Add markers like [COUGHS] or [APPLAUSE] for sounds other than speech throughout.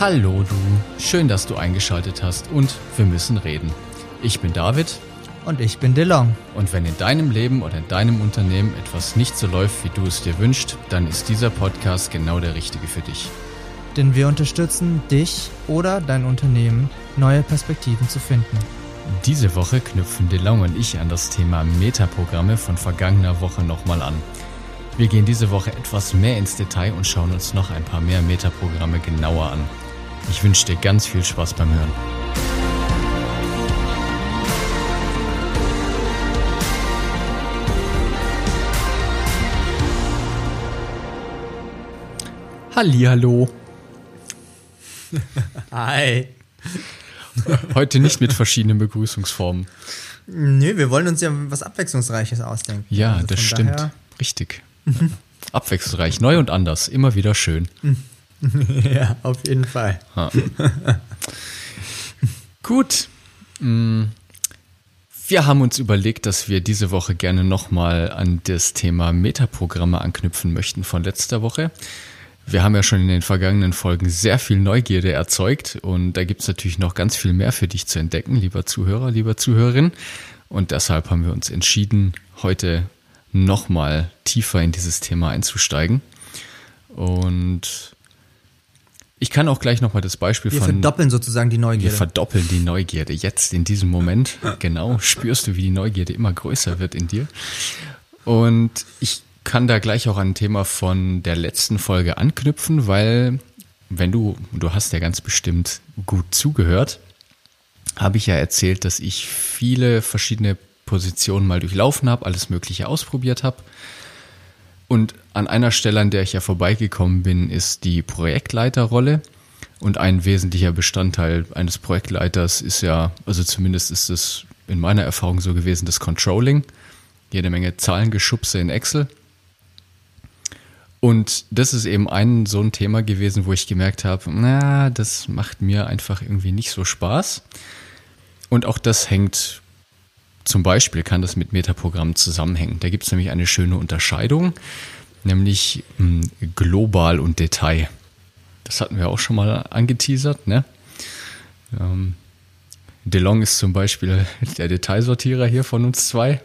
Hallo du, schön, dass du eingeschaltet hast und wir müssen reden. Ich bin David Und ich bin DeLong. und wenn in deinem Leben oder in deinem Unternehmen etwas nicht so läuft, wie du es dir wünschst, dann ist dieser Podcast genau der richtige für dich. Denn wir unterstützen dich oder dein Unternehmen, neue Perspektiven zu finden. Diese Woche knüpfen DeLong und ich an das Thema Metaprogramme von vergangener Woche nochmal an. Wir gehen diese Woche etwas mehr ins Detail und schauen uns noch ein paar mehr Metaprogramme genauer an. Ich wünsche dir ganz viel Spaß beim Hören. Hallihallo. [LAUGHS] Hi. Heute nicht mit verschiedenen Begrüßungsformen. Nö, wir wollen uns ja was Abwechslungsreiches ausdenken. Ja, Also das stimmt. Richtig. [LAUGHS] Abwechslungsreich, neu und anders, immer wieder schön. [LAUGHS] ja, auf jeden Fall. [LAUGHS] Gut. Mm, Wir haben uns überlegt, dass wir diese Woche gerne nochmal an das Thema Metaprogramme anknüpfen möchten von letzter Woche. Wir haben ja schon in den vergangenen Folgen sehr viel Neugierde erzeugt und da gibt es natürlich noch ganz viel mehr für dich zu entdecken, lieber Zuhörer, lieber Zuhörerin. Und deshalb haben wir uns entschieden, heute nochmal tiefer in dieses Thema einzusteigen. Und ich kann auch gleich nochmal das Beispiel Wir von verdoppeln sozusagen die wir Neugierde. verdoppeln die Neugierde jetzt in diesem Moment. [LAUGHS] Genau, spürst du, wie die Neugierde immer größer wird in dir. Und ich kann da gleich auch an ein Thema von der letzten Folge anknüpfen, weil wenn du, du hast ja ganz bestimmt gut zugehört, habe ich ja erzählt, dass ich viele verschiedene Positionen mal durchlaufen habe, alles Mögliche ausprobiert habe. Und an einer Stelle, an der ich ja vorbeigekommen bin, ist die Projektleiterrolle. Und ein wesentlicher Bestandteil eines Projektleiters ist ja, also zumindest ist es in meiner Erfahrung so gewesen, das Controlling. Jede Menge Zahlengeschubse in Excel. Und das ist eben ein so ein Thema gewesen, wo ich gemerkt habe, na, das macht mir einfach irgendwie nicht so Spaß. Und auch das hängt zum Beispiel kann das mit Metaprogrammen zusammenhängen. Da gibt es nämlich eine schöne Unterscheidung, nämlich mh, global und Detail. Das hatten wir auch schon mal angeteasert. Ne? Ähm, DeLong ist zum Beispiel [LAUGHS] der Detailsortierer hier von uns zwei.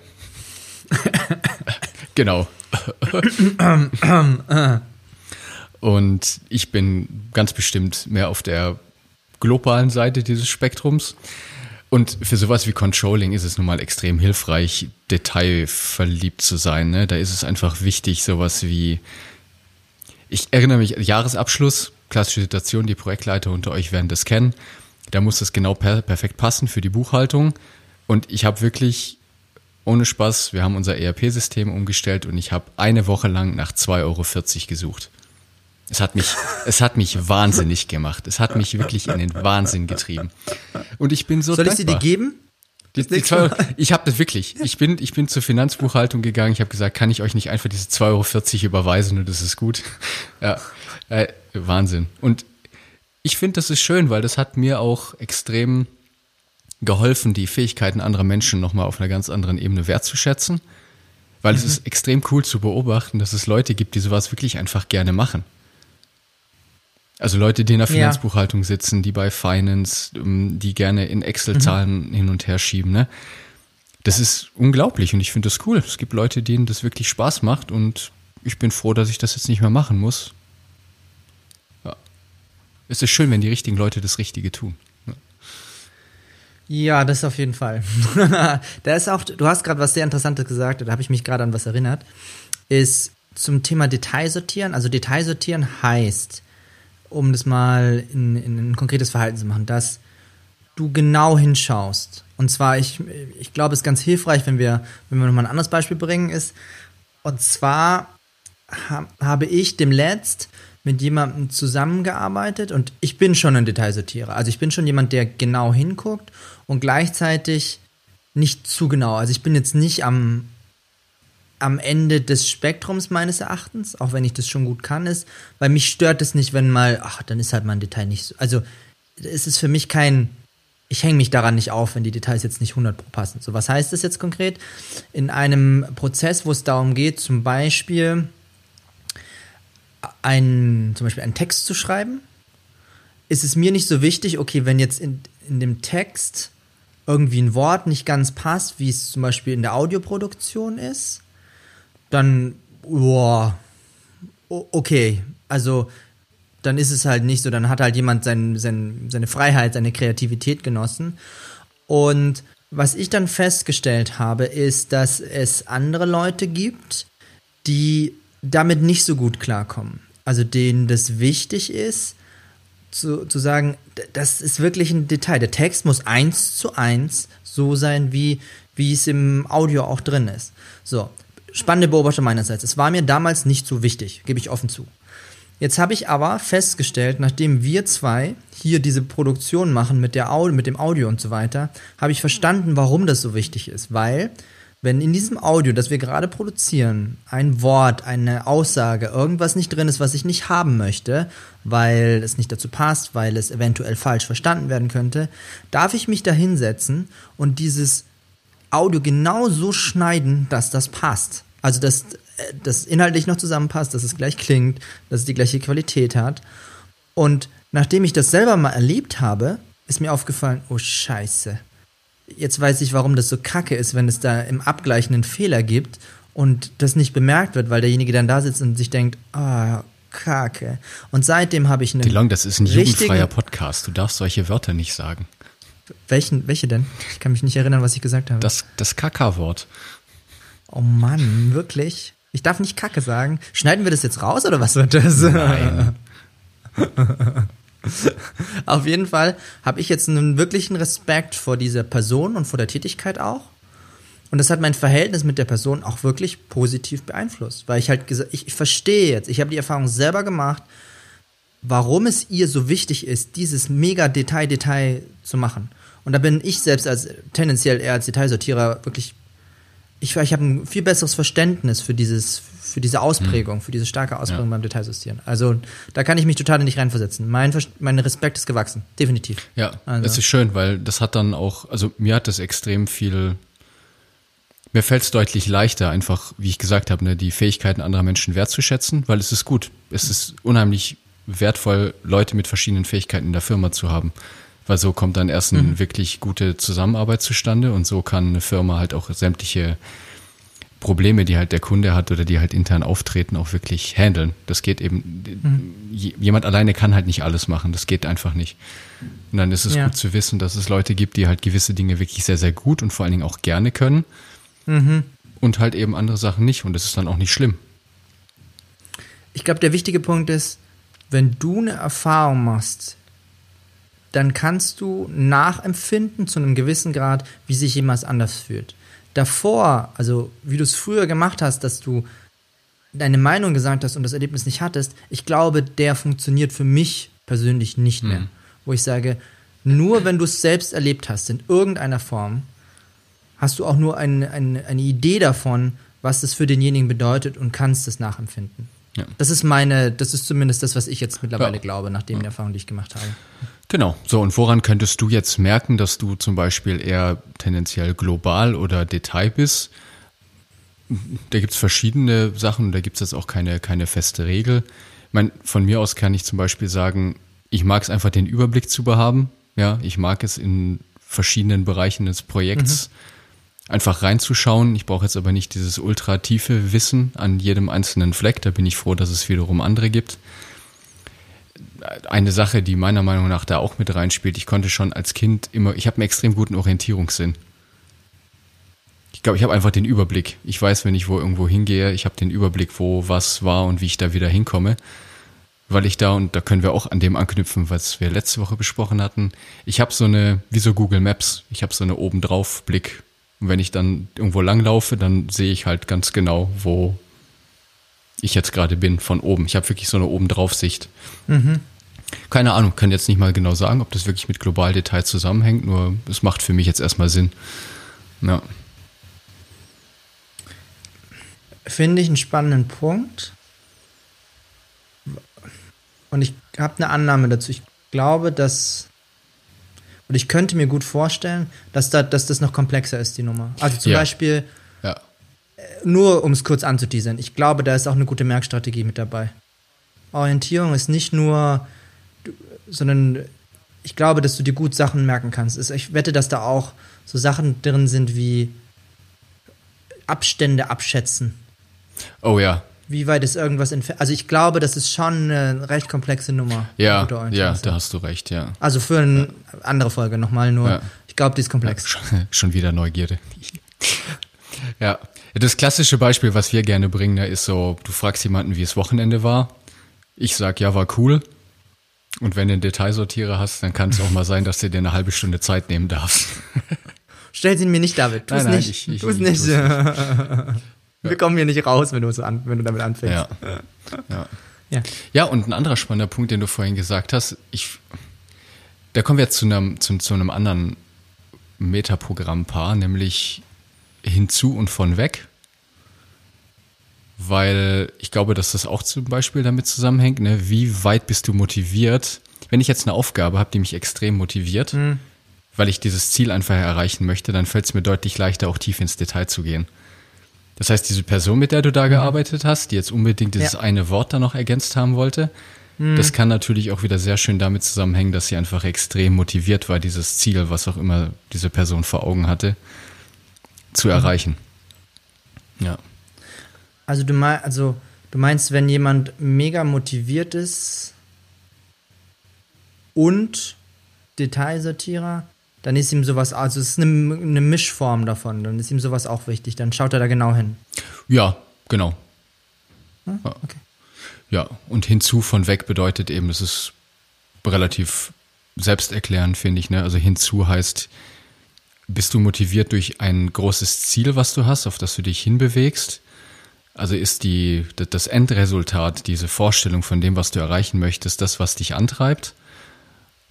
[LAUGHS] genau. [COUGHS] Und ich bin ganz bestimmt mehr auf der globalen Seite dieses Spektrums. Und für sowas wie Controlling ist es nun mal extrem hilfreich, detailverliebt zu sein. Ne? Da ist es einfach wichtig, sowas wie, ich erinnere mich, Jahresabschluss, klassische Situation, die Projektleiter unter euch werden das kennen. Da muss das genau per perfekt passen für die Buchhaltung. Und ich habe wirklich, ohne Spaß, wir haben unser ERP-System umgestellt und ich habe eine Woche lang nach 2,40 Euro gesucht. Es hat mich, es hat mich wahnsinnig gemacht. Es hat mich wirklich in den Wahnsinn getrieben. Und ich bin so Soll ich sie dir dankbar. geben? Die, die zwei, ich habe das wirklich. Ich bin, ich bin zur Finanzbuchhaltung gegangen. Ich habe gesagt, kann ich euch nicht einfach diese 2,40 Euro überweisen und das ist gut. Ja, äh, Wahnsinn. Und ich finde, das ist schön, weil das hat mir auch extrem geholfen, die Fähigkeiten anderer Menschen nochmal auf einer ganz anderen Ebene wertzuschätzen. Weil es ist extrem cool zu beobachten, dass es Leute gibt, die sowas wirklich einfach gerne machen. Also Leute, die in der Ja. Finanzbuchhaltung sitzen, die bei Finance, ähm, die gerne in Excel-Zahlen hin und her schieben, ne? Das ist unglaublich und ich finde das cool. Es gibt Leute, denen das wirklich Spaß macht und ich bin froh, dass ich das jetzt nicht mehr machen muss. Ja. Es ist schön, wenn die richtigen Leute das Richtige tun. Ja, das auf jeden Fall. [LAUGHS] da ist auch, du hast gerade was sehr Interessantes gesagt, da habe ich mich gerade an was erinnert, ist zum Thema Detailsortieren. Also Detailsortieren heißt, um das mal in, in ein konkretes Verhalten zu machen, dass du genau hinschaust. Und zwar, ich, ich glaube, es ist ganz hilfreich, wenn wir, wenn wir nochmal ein anderes Beispiel bringen, ist, und zwar ha, habe ich dem Letzt mit jemandem zusammengearbeitet und ich bin schon ein Detailsortierer. Also ich bin schon jemand, der genau hinguckt und gleichzeitig nicht zu genau. Also ich bin jetzt nicht am, am Ende des Spektrums meines Erachtens, auch wenn ich das schon gut kann, ist, weil mich stört es nicht, wenn mal, ach, dann ist halt mal ein Detail nicht so. Also es ist für mich kein, ich hänge mich daran nicht auf, wenn die Details jetzt nicht 100 pro passen. So, was heißt das jetzt konkret? In einem Prozess, wo es darum geht, zum Beispiel einen, zum Beispiel einen Text zu schreiben, ist es mir nicht so wichtig, okay, wenn jetzt in, in dem Text irgendwie ein Wort nicht ganz passt, wie es zum Beispiel in der Audioproduktion ist, dann, boah, okay, also dann ist es halt nicht so, dann hat halt jemand sein, sein, seine Freiheit, seine Kreativität genossen. Und was ich dann festgestellt habe, ist, dass es andere Leute gibt, die damit nicht so gut klarkommen. Also denen das wichtig ist, zu, zu sagen, das ist wirklich ein Detail. Der Text muss eins zu eins so sein, wie, wie es im Audio auch drin ist. So, spannende Beobachtung meinerseits. Es war mir damals nicht so wichtig, gebe ich offen zu. Jetzt habe ich aber festgestellt, nachdem wir zwei hier diese Produktion machen mit, der Audio, mit dem Audio und so weiter, habe ich verstanden, warum das so wichtig ist. Weil, wenn in diesem Audio, das wir gerade produzieren, ein Wort, eine Aussage, irgendwas nicht drin ist, was ich nicht haben möchte, weil es nicht dazu passt, weil es eventuell falsch verstanden werden könnte, darf ich mich da hinsetzen und dieses Audio genau so schneiden, dass das passt. Also, dass das inhaltlich noch zusammenpasst, dass es gleich klingt, dass es die gleiche Qualität hat. Und nachdem ich das selber mal erlebt habe, ist mir aufgefallen, oh Scheiße. Jetzt weiß ich, warum das so kacke ist, wenn es da im Abgleichen einen Fehler gibt und das nicht bemerkt wird, weil derjenige dann da sitzt und sich denkt, ah, oh, Kacke. Und seitdem habe ich einen. DeLong, das ist ein jugendfreier Podcast. Du darfst solche Wörter nicht sagen. Welchen, welche denn? Ich kann mich nicht erinnern, was ich gesagt habe. Das, das Kaka-Wort. Oh Mann, wirklich? Ich darf nicht Kacke sagen. Schneiden wir das jetzt raus oder was wird das? Nein. [LAUGHS] Auf jeden Fall habe ich jetzt einen wirklichen Respekt vor dieser Person und vor der Tätigkeit auch. Und das hat mein Verhältnis mit der Person auch wirklich positiv beeinflusst, weil ich halt gesagt, ich, ich verstehe jetzt, ich habe die Erfahrung selber gemacht, warum es ihr so wichtig ist, dieses mega Detail Detail zu machen. Und da bin ich selbst als tendenziell eher als Detailsortierer wirklich ich, ich habe ein viel besseres Verständnis für dieses, für diese Ausprägung, hm. für diese starke Ausprägung ja. beim Detailsortieren. Also da kann ich mich total nicht reinversetzen. Mein, mein Respekt ist gewachsen, definitiv. Ja, also. es ist schön, weil das hat dann auch, also mir hat das extrem viel, mir fällt es deutlich leichter, einfach, wie ich gesagt habe, ne, die Fähigkeiten anderer Menschen wertzuschätzen, weil es ist gut. Es ist unheimlich wertvoll, Leute mit verschiedenen Fähigkeiten in der Firma zu haben. Weil so kommt dann erst eine mhm. wirklich gute Zusammenarbeit zustande und so kann eine Firma halt auch sämtliche Probleme, die halt der Kunde hat oder die halt intern auftreten, auch wirklich handeln. Das geht eben, mhm. jemand alleine kann halt nicht alles machen, das geht einfach nicht. Und dann ist es ja. gut zu wissen, dass es Leute gibt, die halt gewisse Dinge wirklich sehr, sehr gut und vor allen Dingen auch gerne können mhm. und halt eben andere Sachen nicht und das ist dann auch nicht schlimm. Ich glaube, der wichtige Punkt ist, wenn du eine Erfahrung machst, dann kannst du nachempfinden zu einem gewissen Grad, wie sich jemand anders fühlt. Davor, also wie du es früher gemacht hast, dass du deine Meinung gesagt hast und das Erlebnis nicht hattest, ich glaube, der funktioniert für mich persönlich nicht mehr. Mhm. Wo ich sage, nur wenn du es selbst erlebt hast, in irgendeiner Form, hast du auch nur ein, ein, eine Idee davon, was das für denjenigen bedeutet und kannst es nachempfinden. Ja. Das ist meine, das ist zumindest das, was ich jetzt mittlerweile ja. glaube, nachdem ja. der Erfahrung, die ich gemacht habe. Genau. So, und woran könntest du jetzt merken, dass du zum Beispiel eher tendenziell global oder Detail bist? Da gibt es verschiedene Sachen, da gibt es jetzt auch keine, keine feste Regel. Ich mein, von mir aus kann ich zum Beispiel sagen, ich mag es einfach, den Überblick zu behaben. Ja, ich mag es in verschiedenen Bereichen des Projekts mhm. Einfach reinzuschauen. Ich brauche jetzt aber nicht dieses ultra tiefe Wissen an jedem einzelnen Fleck. Da bin ich froh, dass es wiederum andere gibt eine Sache, die meiner Meinung nach da auch mit reinspielt. Ich konnte schon als Kind immer, ich habe einen extrem guten Orientierungssinn. Ich glaube, ich habe einfach den Überblick. Ich weiß, wenn ich wo irgendwo hingehe, ich habe den Überblick, wo was war und wie ich da wieder hinkomme. Weil ich da, und da können wir auch an dem anknüpfen, was wir letzte Woche besprochen hatten, ich habe so eine, wie so Google Maps, ich habe so eine obendrauf Blick. Und wenn ich dann irgendwo langlaufe, dann sehe ich halt ganz genau, wo ich jetzt gerade bin, von oben. Ich habe wirklich so eine obendrauf Sicht. Mhm. Keine Ahnung, kann jetzt nicht mal genau sagen, ob das wirklich mit Globaldetail zusammenhängt, nur es macht für mich jetzt erstmal Sinn. Ja. Finde ich einen spannenden Punkt. Und ich habe eine Annahme dazu. Ich glaube, dass. Und ich könnte mir gut vorstellen, dass, da, dass das noch komplexer ist, die Nummer. Also zum ja. Beispiel, ja. Äh, nur um es kurz anzuteasern, ich glaube, da ist auch eine gute Merkstrategie mit dabei. Orientierung ist nicht nur sondern ich glaube, dass du dir gut Sachen merken kannst. Ich wette, dass da auch so Sachen drin sind wie Abstände abschätzen. Oh ja. Wie weit ist irgendwas entfernt? Also ich glaube, das ist schon eine recht komplexe Nummer. Ja, ja, da hast du recht, ja. Also für eine ja. andere Folge nochmal nur. Ja. Ich glaube, die ist komplex. Schon, [LAUGHS] schon wieder Neugierde. ja. Das klassische Beispiel, was wir gerne bringen, ist so, du fragst jemanden, wie es Wochenende war. Ich sag, ja, war cool. Und wenn du einen Detailsortierer hast, dann kann es auch mal sein, dass du dir eine halbe Stunde Zeit nehmen darfst. Stell sie mir nicht, David. Tu es nicht. Ich, ich, tu's nicht. [LAUGHS] Wir kommen hier nicht raus, wenn du, so an, wenn du damit anfängst. Ja. ja. Ja. ja, und ein anderer spannender Punkt, den du vorhin gesagt hast, ich, da kommen wir jetzt zu einem, zu, zu einem anderen Metaprogrammpaar, nämlich hinzu und von weg. Weil ich glaube, dass das auch zum Beispiel damit zusammenhängt, ne? wie weit bist du motiviert? Wenn ich jetzt eine Aufgabe habe, die mich extrem motiviert, mhm. weil ich dieses Ziel einfach erreichen möchte, dann fällt es mir deutlich leichter, auch tief ins Detail zu gehen. Das heißt, diese Person, mit der du da mhm. gearbeitet hast, die jetzt unbedingt dieses ja. eine Wort da noch ergänzt haben wollte, mhm. das kann natürlich auch wieder sehr schön damit zusammenhängen, dass sie einfach extrem motiviert war, dieses Ziel, was auch immer diese Person vor Augen hatte, zu mhm. erreichen. Ja. Also du, mein, also du meinst, wenn jemand mega motiviert ist und Detailsortierer, dann ist ihm sowas, also es ist eine, eine, Mischform davon, dann ist ihm sowas auch wichtig, dann schaut er da genau hin. Ja, genau. Ah, okay. Ja, und hinzu von weg bedeutet eben, das ist relativ selbsterklärend, finde ich. Ne? Also hinzu heißt, bist du motiviert durch ein großes Ziel, was du hast, auf das du dich hinbewegst? Also ist die, das Endresultat, diese Vorstellung von dem, was du erreichen möchtest, das, was dich antreibt?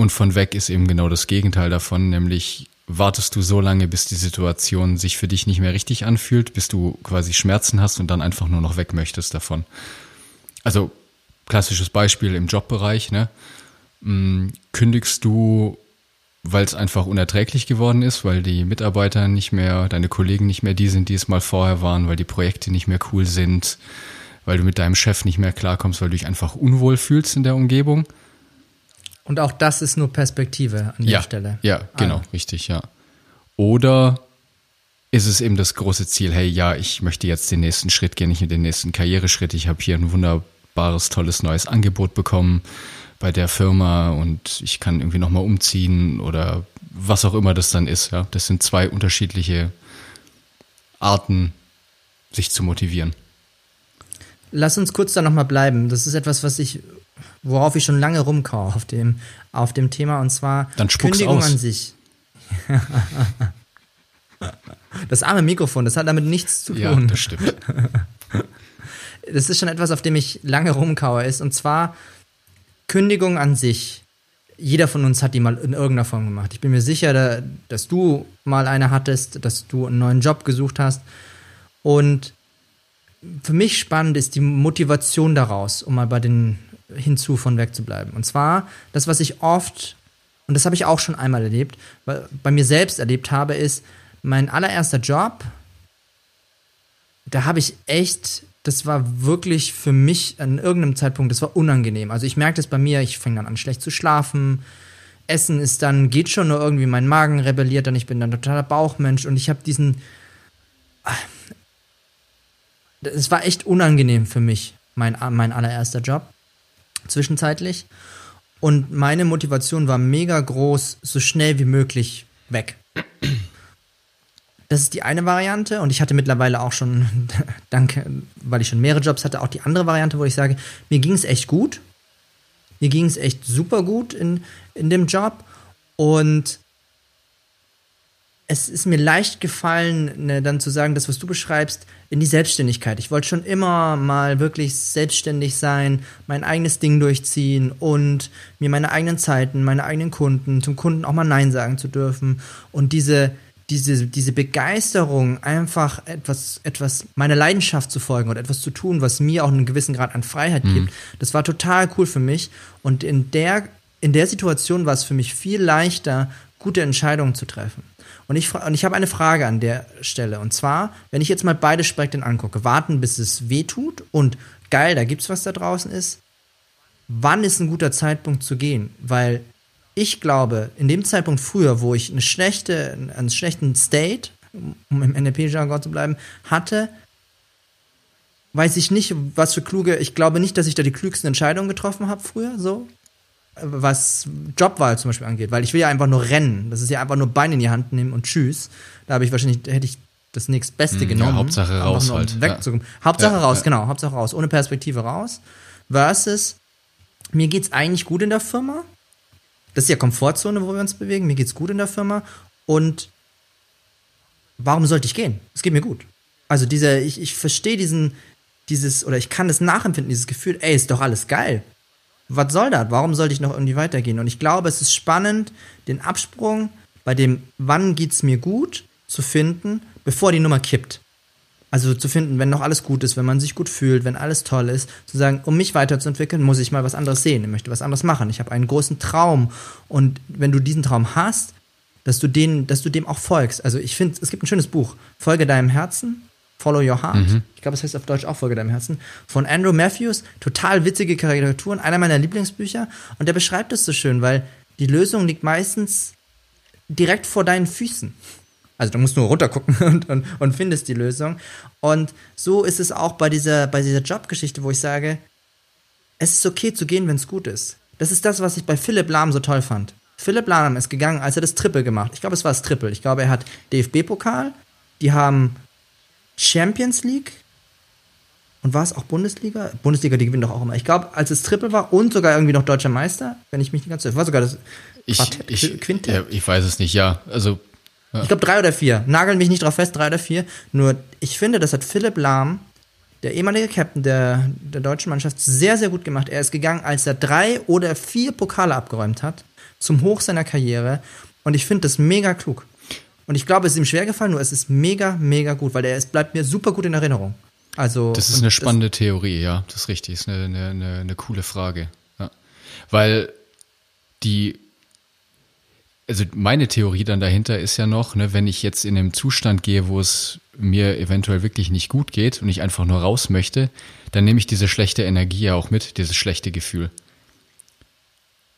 Und von weg ist eben genau das Gegenteil davon, nämlich wartest du so lange, bis die Situation sich für dich nicht mehr richtig anfühlt, bis du quasi Schmerzen hast und dann einfach nur noch weg möchtest davon. Also klassisches Beispiel im Jobbereich, ne? Hm, kündigst du, weil es einfach unerträglich geworden ist, weil die Mitarbeiter nicht mehr, deine Kollegen nicht mehr die sind, die es mal vorher waren, weil die Projekte nicht mehr cool sind, weil du mit deinem Chef nicht mehr klarkommst, weil du dich einfach unwohl fühlst in der Umgebung und auch das ist nur Perspektive an ja, der Stelle. Ja, genau, ah. richtig, ja. Oder ist es eben das große Ziel, hey, ja, ich möchte jetzt den nächsten Schritt gehen, ich den nächsten Karriereschritt. Ich habe hier ein wunderbares, tolles neues Angebot bekommen bei der Firma und ich kann irgendwie nochmal umziehen oder was auch immer das dann ist. Ja, das sind zwei unterschiedliche Arten, sich zu motivieren. Lass uns kurz da nochmal bleiben. Das ist etwas, was ich worauf ich schon lange rumkau auf dem, auf dem Thema und zwar Dann Kündigung aus. an sich. [LAUGHS] das arme Mikrofon, das hat damit nichts zu tun. Ja, das stimmt. [LAUGHS] Das ist schon etwas, auf dem ich lange rumkaue ist und zwar Kündigung an sich. Jeder von uns hat die mal in irgendeiner Form gemacht. Ich bin mir sicher, dass du mal eine hattest, dass du einen neuen Job gesucht hast und für mich spannend ist die Motivation daraus, um mal bei den hinzu von weg zu bleiben. Und zwar, das, was ich oft, und das habe ich auch schon einmal erlebt, bei mir selbst erlebt habe, ist, mein allererster Job, da habe ich echt, das war wirklich für mich an irgendeinem Zeitpunkt, das war unangenehm. Also ich merke das bei mir, ich fange dann an schlecht zu schlafen. Essen ist dann, geht schon nur irgendwie, mein Magen rebelliert dann, ich bin dann totaler Bauchmensch und ich habe diesen. Es war echt unangenehm für mich, mein, mein allererster Job zwischenzeitlich. Und meine Motivation war mega groß, so schnell wie möglich weg. Das ist die eine Variante und ich hatte mittlerweile auch schon, [LAUGHS] danke, weil ich schon mehrere Jobs hatte, auch die andere Variante, wo ich sage, mir ging es echt gut. Mir ging es echt super gut in, in dem Job und es ist mir leicht gefallen, ne, dann zu sagen, das, was du beschreibst, in die Selbstständigkeit. Ich wollte schon immer mal wirklich selbstständig sein, mein eigenes Ding durchziehen und mir meine eigenen Zeiten, meine eigenen Kunden, zum Kunden auch mal Nein sagen zu dürfen. Und diese, diese, diese Begeisterung, einfach etwas, etwas, meiner Leidenschaft zu folgen und etwas zu tun, was mir auch einen gewissen Grad an Freiheit mhm. gibt, das war total cool für mich. Und in der, in der Situation war es für mich viel leichter, gute Entscheidungen zu treffen. Und ich, und ich habe eine Frage an der Stelle. Und zwar, wenn ich jetzt mal beide Spektren angucke, warten, bis es weh tut und geil, da gibt's was da draußen ist. wann ist ein guter Zeitpunkt zu gehen? Weil ich glaube, in dem Zeitpunkt früher, wo ich eine schlechte, einen schlechten State, um im NLP-Jargon zu bleiben, hatte, weiß ich nicht, was für kluge, ich glaube nicht, dass ich da die klügsten Entscheidungen getroffen habe früher, so. Was Jobwahl zum Beispiel angeht, weil ich will ja einfach nur rennen. Das ist ja einfach nur Beine in die Hand nehmen und tschüss. Da habe ich wahrscheinlich, hätte ich das nächstbeste Hm, genommen. ja, Hauptsache raus um halt, Wegzukommen. Hauptsache Ja, raus, ja. genau, Hauptsache raus. Ohne Perspektive raus. Versus, mir geht's eigentlich gut in der Firma. Das ist ja Komfortzone, wo wir uns bewegen. Mir geht's gut in der Firma. Und warum sollte ich gehen? Es geht mir gut. Also dieser, ich, ich verstehe diesen, dieses, oder ich kann das nachempfinden, dieses Gefühl, ey, ist doch alles geil. Was soll das? Warum sollte ich noch irgendwie weitergehen? Und ich glaube, es ist spannend, den Absprung bei dem, wann geht's mir gut, zu finden, bevor die Nummer kippt. Also zu finden, wenn noch alles gut ist, wenn man sich gut fühlt, wenn alles toll ist, zu sagen, um mich weiterzuentwickeln, muss ich mal was anderes sehen. Ich möchte was anderes machen. Ich habe einen großen Traum. Und wenn du diesen Traum hast, dass du den, dass du dem auch folgst. Also ich finde, es gibt ein schönes Buch, Folge deinem Herzen, Follow Your Heart. Ich glaube, es heißt auf Deutsch auch Folge deinem Herzen. Von Andrew Matthews, total witzige Karikaturen, einer meiner Lieblingsbücher. Und der beschreibt es so schön, weil die Lösung liegt meistens direkt vor deinen Füßen. Also du musst nur runtergucken [LAUGHS] und, und, und findest die Lösung. Und so ist es auch bei dieser, bei dieser Jobgeschichte, wo ich sage, es ist okay zu gehen, wenn es gut ist. Das ist das, was ich bei Philipp Lahm so toll fand. Philipp Lahm ist gegangen, als er das Triple gemacht. Ich glaube, es war das Triple. Ich glaube, er hat DFB-Pokal, die haben Champions League und war es auch Bundesliga? Bundesliga, die gewinnen doch auch immer. Ich glaube, als es Triple war und sogar irgendwie noch deutscher Meister, wenn ich mich nicht ganz war sogar das Ich, Quartett, ich, Quintett. ja, ich weiß es nicht, ja. Also, Ich glaube drei oder vier. Nagel mich nicht drauf fest, drei oder vier. Nur ich finde, das hat Philipp Lahm, der ehemalige Captain der, der deutschen Mannschaft, sehr, sehr gut gemacht. Er ist gegangen, als er drei oder vier Pokale abgeräumt hat, zum Hoch seiner Karriere. Und ich finde das mega klug. Und ich glaube, es ist ihm schwer gefallen, nur es ist mega, mega gut, weil er es bleibt mir super gut in Erinnerung. Also Das ist eine spannende Theorie, ja, das ist richtig, ist eine, eine, eine, eine coole Frage. Ja. Weil die, also meine Theorie dann dahinter ist ja noch, ne, wenn ich jetzt in einem Zustand gehe, wo es mir eventuell wirklich nicht gut geht und ich einfach nur raus möchte, dann nehme ich diese schlechte Energie ja auch mit, dieses schlechte Gefühl.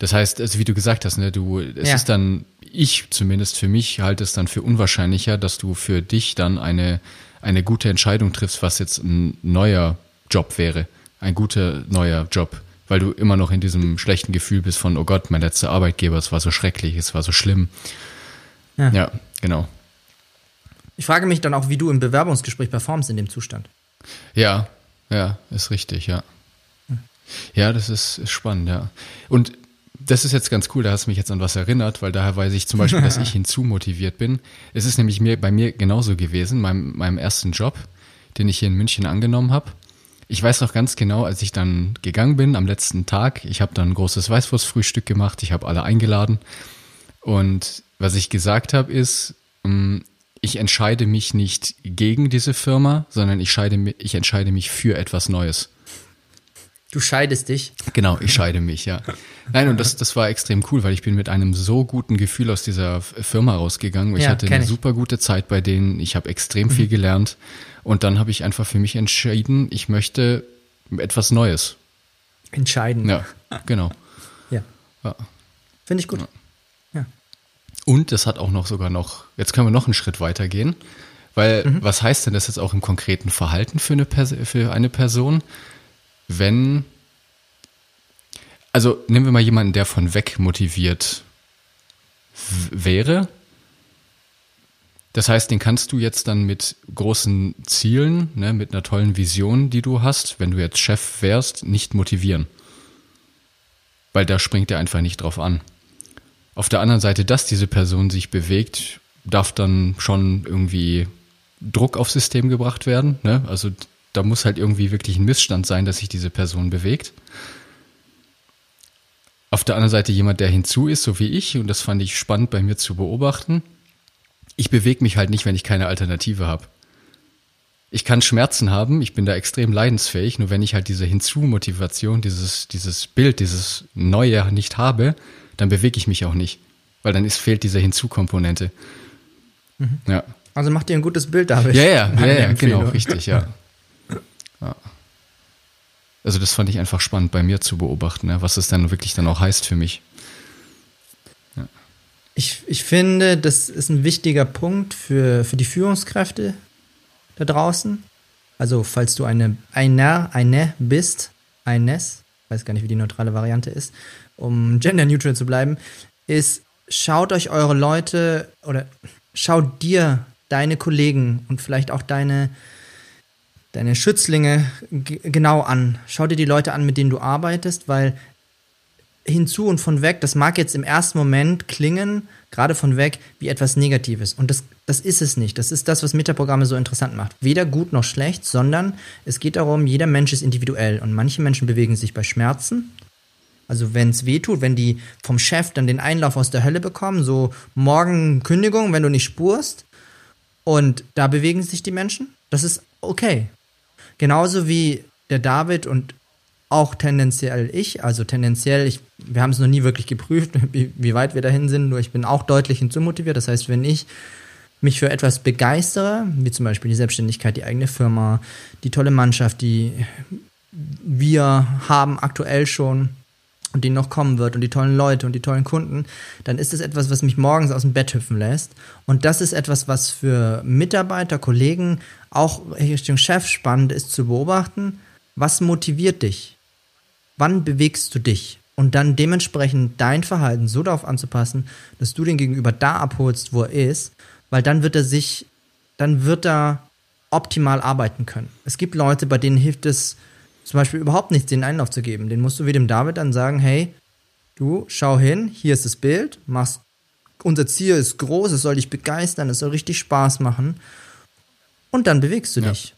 Das heißt, also wie du gesagt hast, ne, du, es Ja. ist dann, ich zumindest für mich halte es dann für unwahrscheinlicher, dass du für dich dann eine, eine gute Entscheidung triffst, was jetzt ein neuer Job wäre. Ein guter neuer Job. Weil du immer noch in diesem schlechten Gefühl bist von, oh Gott, mein letzter Arbeitgeber, es war so schrecklich, es war so schlimm. Ja. ja genau. Ich frage mich dann auch, wie du im Bewerbungsgespräch performst in dem Zustand. Ja, ja, ist richtig, ja. Ja, das ist, ist spannend, ja. Und das ist jetzt ganz cool, da hast du mich jetzt an was erinnert, weil daher weiß ich zum Beispiel, dass ich [LAUGHS] hinzumotiviert bin. Es ist nämlich mir, bei mir genauso gewesen, meinem, meinem ersten Job, den ich hier in München angenommen habe. Ich weiß noch ganz genau, als ich dann gegangen bin am letzten Tag, ich habe dann ein großes Weißwurstfrühstück gemacht, ich habe alle eingeladen und was ich gesagt habe ist, mh, ich entscheide mich nicht gegen diese Firma, sondern ich, scheide, mi- ich entscheide mich für etwas Neues. Du scheidest dich. Genau, ich scheide mich, ja. Nein, und das, das war extrem cool, weil ich bin mit einem so guten Gefühl aus dieser Firma rausgegangen. Ich Ja, hatte eine ich. super gute Zeit bei denen. Ich habe extrem viel gelernt. Und dann habe ich einfach für mich entschieden, ich möchte etwas Neues. Entscheiden. Ja, genau. Ja. Ja. Finde ich gut. Ja. Und das hat auch noch sogar noch, jetzt können wir noch einen Schritt weiter gehen, weil Mhm. was heißt denn das jetzt auch im konkreten Verhalten für eine, Pers für eine Person, wenn, also nehmen wir mal jemanden, der von weg motiviert wäre. Das heißt, den kannst du jetzt dann mit großen Zielen, ne, mit einer tollen Vision, die du hast, wenn du jetzt Chef wärst, nicht motivieren. Weil da springt er einfach nicht drauf an. Auf der anderen Seite, dass diese Person sich bewegt, darf dann schon irgendwie Druck aufs System gebracht werden. Ne? Also da muss halt irgendwie wirklich ein Missstand sein, dass sich diese Person bewegt. Auf der anderen Seite jemand, der hinzu ist, so wie ich, und das fand ich spannend bei mir zu beobachten. Ich bewege mich halt nicht, wenn ich keine Alternative habe. Ich kann Schmerzen haben, ich bin da extrem leidensfähig, nur wenn ich halt diese Hinzu-Motivation, dieses, dieses Bild, dieses Neue nicht habe, dann bewege ich mich auch nicht. Weil dann ist, fehlt diese Hinzu-Komponente. Ja. Also mach dir ein gutes Bild, David. Ja, ja, ja, ja, genau, richtig, ja. Also das fand ich einfach spannend bei mir zu beobachten, ne? was es dann wirklich dann auch heißt für mich. Ich, ich finde, das ist ein wichtiger Punkt für, für die Führungskräfte da draußen. Also, falls du eine einer, eine bist, eines, weiß gar nicht, wie die neutrale Variante ist, um gender neutral zu bleiben, ist, schaut euch eure Leute oder schaut dir deine Kollegen und vielleicht auch deine, deine Schützlinge genau an. Schau dir die Leute an, mit denen du arbeitest, weil hinzu und von weg, das mag jetzt im ersten Moment klingen, gerade von weg, wie etwas Negatives. Und das, das ist es nicht. Das ist das, was Metaprogramme so interessant macht. Weder gut noch schlecht, sondern es geht darum, jeder Mensch ist individuell. Und manche Menschen bewegen sich bei Schmerzen. Also wenn es weh tut, wenn die vom Chef dann den Einlauf aus der Hölle bekommen, so morgen Kündigung, wenn du nicht spurst. Und da bewegen sich die Menschen. Das ist okay. Genauso wie der David und auch tendenziell ich, also tendenziell, ich, wir haben es noch nie wirklich geprüft, [LAUGHS] wie, wie weit wir dahin sind, nur ich bin auch deutlich hinzumotiviert. Das heißt, wenn ich mich für etwas begeistere, wie zum Beispiel die Selbstständigkeit, die eigene Firma, die tolle Mannschaft, die wir haben aktuell schon und die noch kommen wird und die tollen Leute und die tollen Kunden, dann ist es etwas, was mich morgens aus dem Bett hüpfen lässt. Und das ist etwas, was für Mitarbeiter, Kollegen, auch Richtung Chef spannend ist zu beobachten. Was motiviert dich? wann bewegst du dich? Und dann dementsprechend dein Verhalten so darauf anzupassen, dass du den Gegenüber da abholst, wo er ist, weil dann wird er sich, dann wird er optimal arbeiten können. Es gibt Leute, bei denen hilft es zum Beispiel überhaupt nichts, den Einlauf zu geben. Den musst du wie dem David dann sagen, hey, du, schau hin, hier ist das Bild, machst, unser Ziel ist groß, es soll dich begeistern, es soll richtig Spaß machen. Und dann bewegst du ja. dich.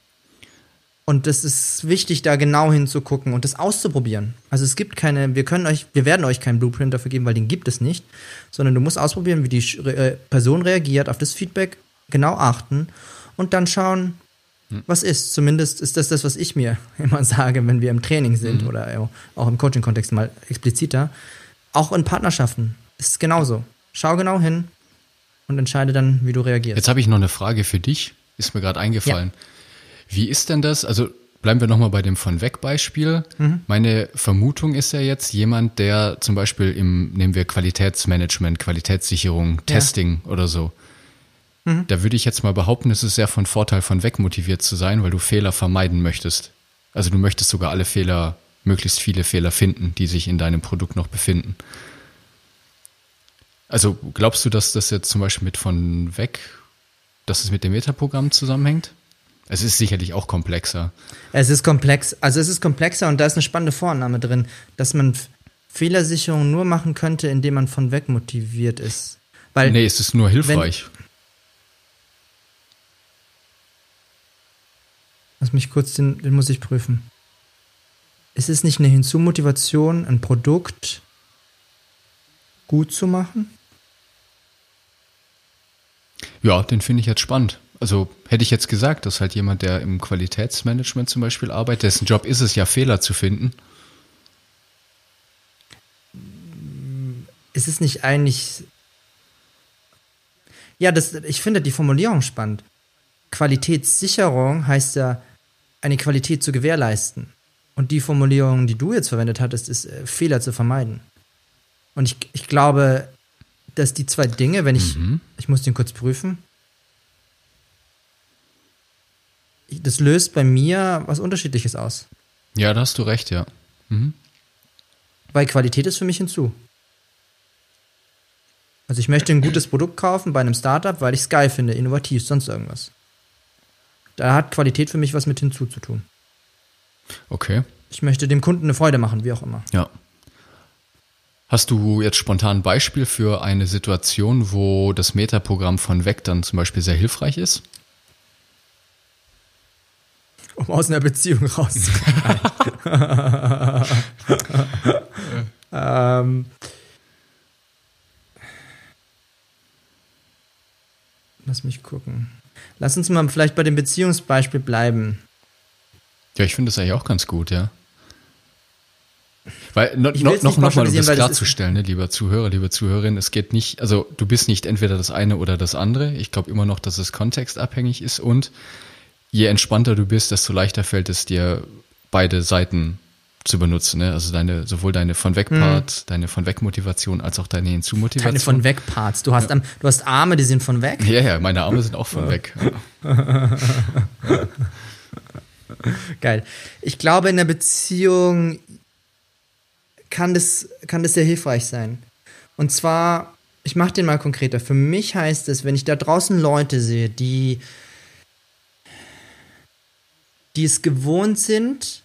Und es ist wichtig, da genau hinzugucken und das auszuprobieren. Also es gibt keine, wir können euch, wir werden euch keinen Blueprint dafür geben, weil den gibt es nicht, sondern du musst ausprobieren, wie die äh, Person reagiert, auf das Feedback genau achten und dann schauen. Was ist. Zumindest ist das das, was ich mir [LAUGHS] immer sage, wenn wir im Training sind mhm. oder auch im Coaching-Kontext mal expliziter. Auch in Partnerschaften ist es genauso. Schau genau hin und entscheide dann, wie du reagierst. Jetzt habe ich noch eine Frage für dich, ist mir gerade eingefallen. Ja. Wie ist denn das? Also bleiben wir nochmal bei dem von weg Beispiel. Mhm. Meine Vermutung ist ja jetzt jemand, der zum Beispiel im, nehmen wir Qualitätsmanagement, Qualitätssicherung, Testing ja. oder so. Mhm. Da würde ich jetzt mal behaupten, es ist sehr von Vorteil von weg motiviert zu sein, weil du Fehler vermeiden möchtest. Also du möchtest sogar alle Fehler, möglichst viele Fehler finden, die sich in deinem Produkt noch befinden. Also glaubst du, dass das jetzt zum Beispiel mit von weg, dass es mit dem Metaprogramm zusammenhängt? Es ist sicherlich auch komplexer. Es ist komplex, also es ist komplexer und da ist eine spannende Vorannahme drin, dass man Fehlersicherung nur machen könnte, indem man von weg motiviert ist. Weil nee, es ist nur hilfreich. Lass mich kurz, den, den muss ich prüfen. Ist es nicht eine Hinzumotivation, ein Produkt gut zu machen? Ja, den finde ich jetzt spannend. Also hätte ich jetzt gesagt, dass halt jemand, der im Qualitätsmanagement zum Beispiel arbeitet, dessen Job ist es ja, Fehler zu finden. Ist es nicht eigentlich. Ja, das, ich finde die Formulierung spannend. Qualitätssicherung heißt ja, eine Qualität zu gewährleisten. Und die Formulierung, die du jetzt verwendet hattest, ist, äh, Fehler zu vermeiden. Und ich, ich glaube, dass die zwei Dinge, wenn ich, mhm. ich muss den kurz prüfen, das löst bei mir was Unterschiedliches aus. Ja, da hast du recht, ja. Mhm. Weil Qualität ist für mich hinzu. Also ich möchte ein gutes Produkt kaufen bei einem Startup, weil ich es geil finde, innovativ, sonst irgendwas. Da hat Qualität für mich was mit hinzuzutun. Okay. Ich möchte dem Kunden eine Freude machen, wie auch immer. Ja. Hast du jetzt spontan ein Beispiel für eine Situation, wo das Metaprogramm von Weg dann zum Beispiel sehr hilfreich ist? um aus einer Beziehung rauszukommen. [LAUGHS] ähm, lass mich gucken. Lass uns mal vielleicht bei dem Beziehungsbeispiel bleiben. Ja, ich finde das eigentlich auch ganz gut, ja. Weil no, no, noch, noch mal, um das klarzustellen, ne, lieber Zuhörer, liebe Zuhörerin, es geht nicht, also du bist nicht entweder das eine oder das andere. Ich glaube immer noch, dass es kontextabhängig ist und je entspannter du bist, desto leichter fällt es dir, beide Seiten zu benutzen, ne? Also deine, sowohl deine von weg Part, deine von weg Motivation als auch deine Hinzu-Motivation. Deine von weg Parts. Du hast, am, du hast Arme, die sind von weg. Ja, ja, meine Arme sind auch von weg. [LAUGHS] Geil. Ich glaube, in der Beziehung kann das, kann das sehr hilfreich sein. Und zwar, ich mache den mal konkreter. Für mich heißt es, wenn ich da draußen Leute sehe, die, die es gewohnt sind,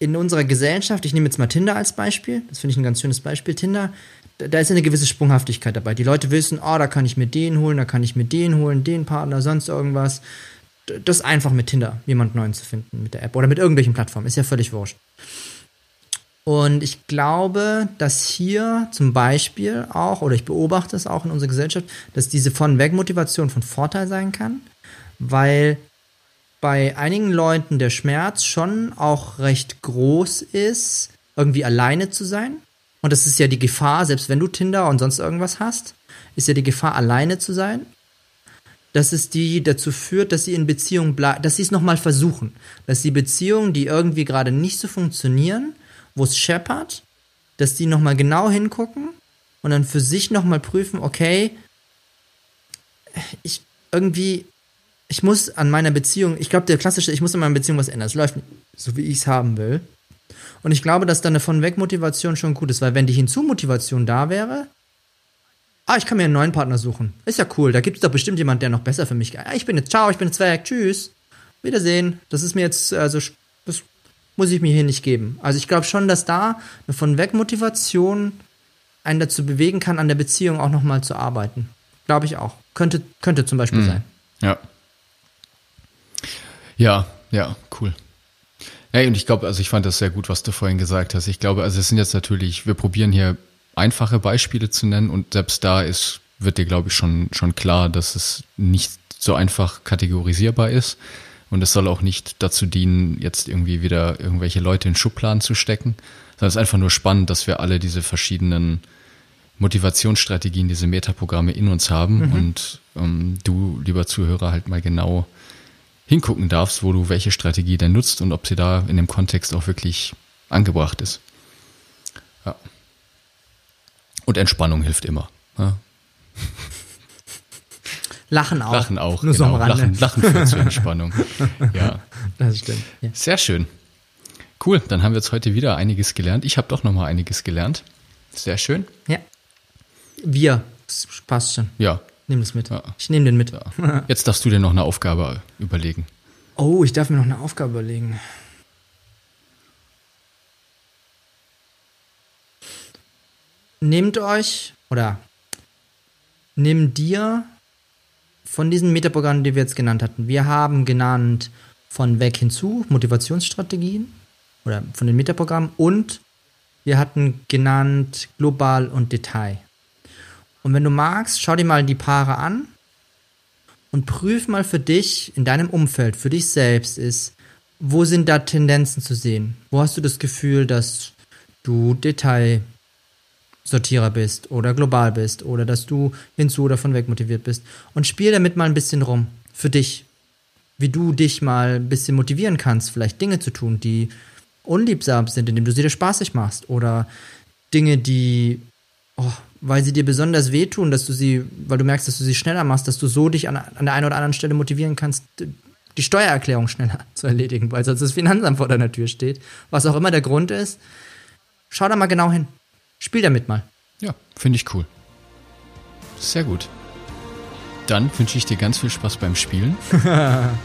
in unserer Gesellschaft, ich nehme jetzt mal Tinder als Beispiel, das finde ich ein ganz schönes Beispiel, Tinder, da, ist eine gewisse Sprunghaftigkeit dabei. Die Leute wissen, oh, da kann ich mir den holen, da kann ich mir den holen, den Partner, sonst irgendwas. Das ist einfach mit Tinder, jemand neuen zu finden mit der App oder mit irgendwelchen Plattformen, ist ja völlig wurscht. Und ich glaube, dass hier zum Beispiel auch, oder ich beobachte es auch in unserer Gesellschaft, dass diese Von-Weg-Motivation von Vorteil sein kann, weil bei einigen Leuten der Schmerz schon auch recht groß ist, irgendwie alleine zu sein. Und das ist ja die Gefahr, selbst wenn du Tinder und sonst irgendwas hast, ist ja die Gefahr, alleine zu sein. Dass es die dazu führt, dass sie in Beziehung bleiben, dass sie es nochmal versuchen. Dass die Beziehungen, die irgendwie gerade nicht so funktionieren, wo es scheppert, dass die nochmal genau hingucken und dann für sich nochmal prüfen, okay, ich irgendwie, ich muss an meiner Beziehung, ich glaube, der klassische, ich muss an meiner Beziehung was ändern. Es läuft nicht so, wie ich es haben will. Und ich glaube, dass dann eine von weg Motivation schon gut ist, weil wenn die Hinzu-Motivation da wäre, ah, ich kann mir einen neuen Partner suchen. Ist ja cool, da gibt es doch bestimmt jemand, der noch besser für mich. Ah, ich bin jetzt, ciao, ich bin jetzt Zwerg, tschüss. Wiedersehen. Das ist mir jetzt, also, das muss ich mir hier nicht geben. Also ich glaube schon, dass da eine von weg Motivation einen dazu bewegen kann, an der Beziehung auch nochmal zu arbeiten. Glaube ich auch. Könnte, könnte zum Beispiel Mhm. sein. Ja. Ja, ja, cool. Hey, und ich glaube, also ich fand das sehr gut, was du vorhin gesagt hast. Ich glaube, also es sind jetzt natürlich, wir probieren hier einfache Beispiele zu nennen und selbst da ist, wird dir, glaube ich, schon, schon klar, dass es nicht so einfach kategorisierbar ist. Und es soll auch nicht dazu dienen, jetzt irgendwie wieder irgendwelche Leute in Schubladen zu stecken, sondern es ist einfach nur spannend, dass wir alle diese verschiedenen Motivationsstrategien, diese Metaprogramme in uns haben und ähm, du, lieber Zuhörer, halt mal genau hingucken darfst, wo du welche Strategie denn nutzt und ob sie da in dem Kontext auch wirklich angebracht ist. Ja. Und Entspannung hilft immer. Ja. [LAUGHS] Lachen auch. Lachen auch. Nur so am genau. Rande. Lachen, Lachen führt zur Entspannung. [LAUGHS] Ja. Das stimmt. Ja. Sehr schön. Cool, dann haben wir jetzt heute wieder einiges gelernt. Ich habe doch noch mal einiges gelernt. Sehr schön. ja. Wir. Das passt schon. Ja. Nimm das mit. Ja. Ich nehme den mit. ja. Jetzt darfst du dir noch eine Aufgabe überlegen. Oh, ich darf mir noch eine Aufgabe überlegen. Nehmt euch oder nimm dir von diesen Metaprogrammen, die wir jetzt genannt hatten. Wir haben genannt von weg hinzu Motivationsstrategien oder von den Metaprogrammen und wir hatten genannt global und Detail. Und wenn du magst, schau dir mal die Paare an und prüf mal für dich in deinem Umfeld, für dich selbst ist, wo sind da Tendenzen zu sehen? Wo hast du das Gefühl, dass du Detailsortierer bist oder global bist oder dass du hinzu oder von weg motiviert bist? Und spiel damit mal ein bisschen rum für dich, wie du dich mal ein bisschen motivieren kannst, vielleicht Dinge zu tun, die unliebsam sind, indem du sie dir spaßig machst oder Dinge, die oh, weil sie dir besonders wehtun, dass du sie, weil du merkst, dass du sie schneller machst, dass du so dich an, an der einen oder anderen Stelle motivieren kannst, die Steuererklärung schneller [LAUGHS] zu erledigen, weil sonst das Finanzamt vor deiner Tür steht. Was auch immer der Grund ist. Schau da mal genau hin. Spiel damit mal. Ja, finde ich cool. Sehr gut. Dann wünsche ich dir ganz viel Spaß beim Spielen. [LAUGHS]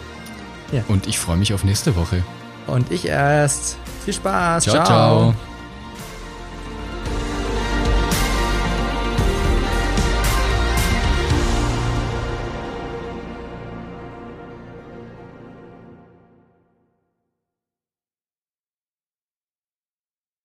Ja. Und ich freue mich auf nächste Woche. Und ich erst. Viel Spaß. ciao. ciao.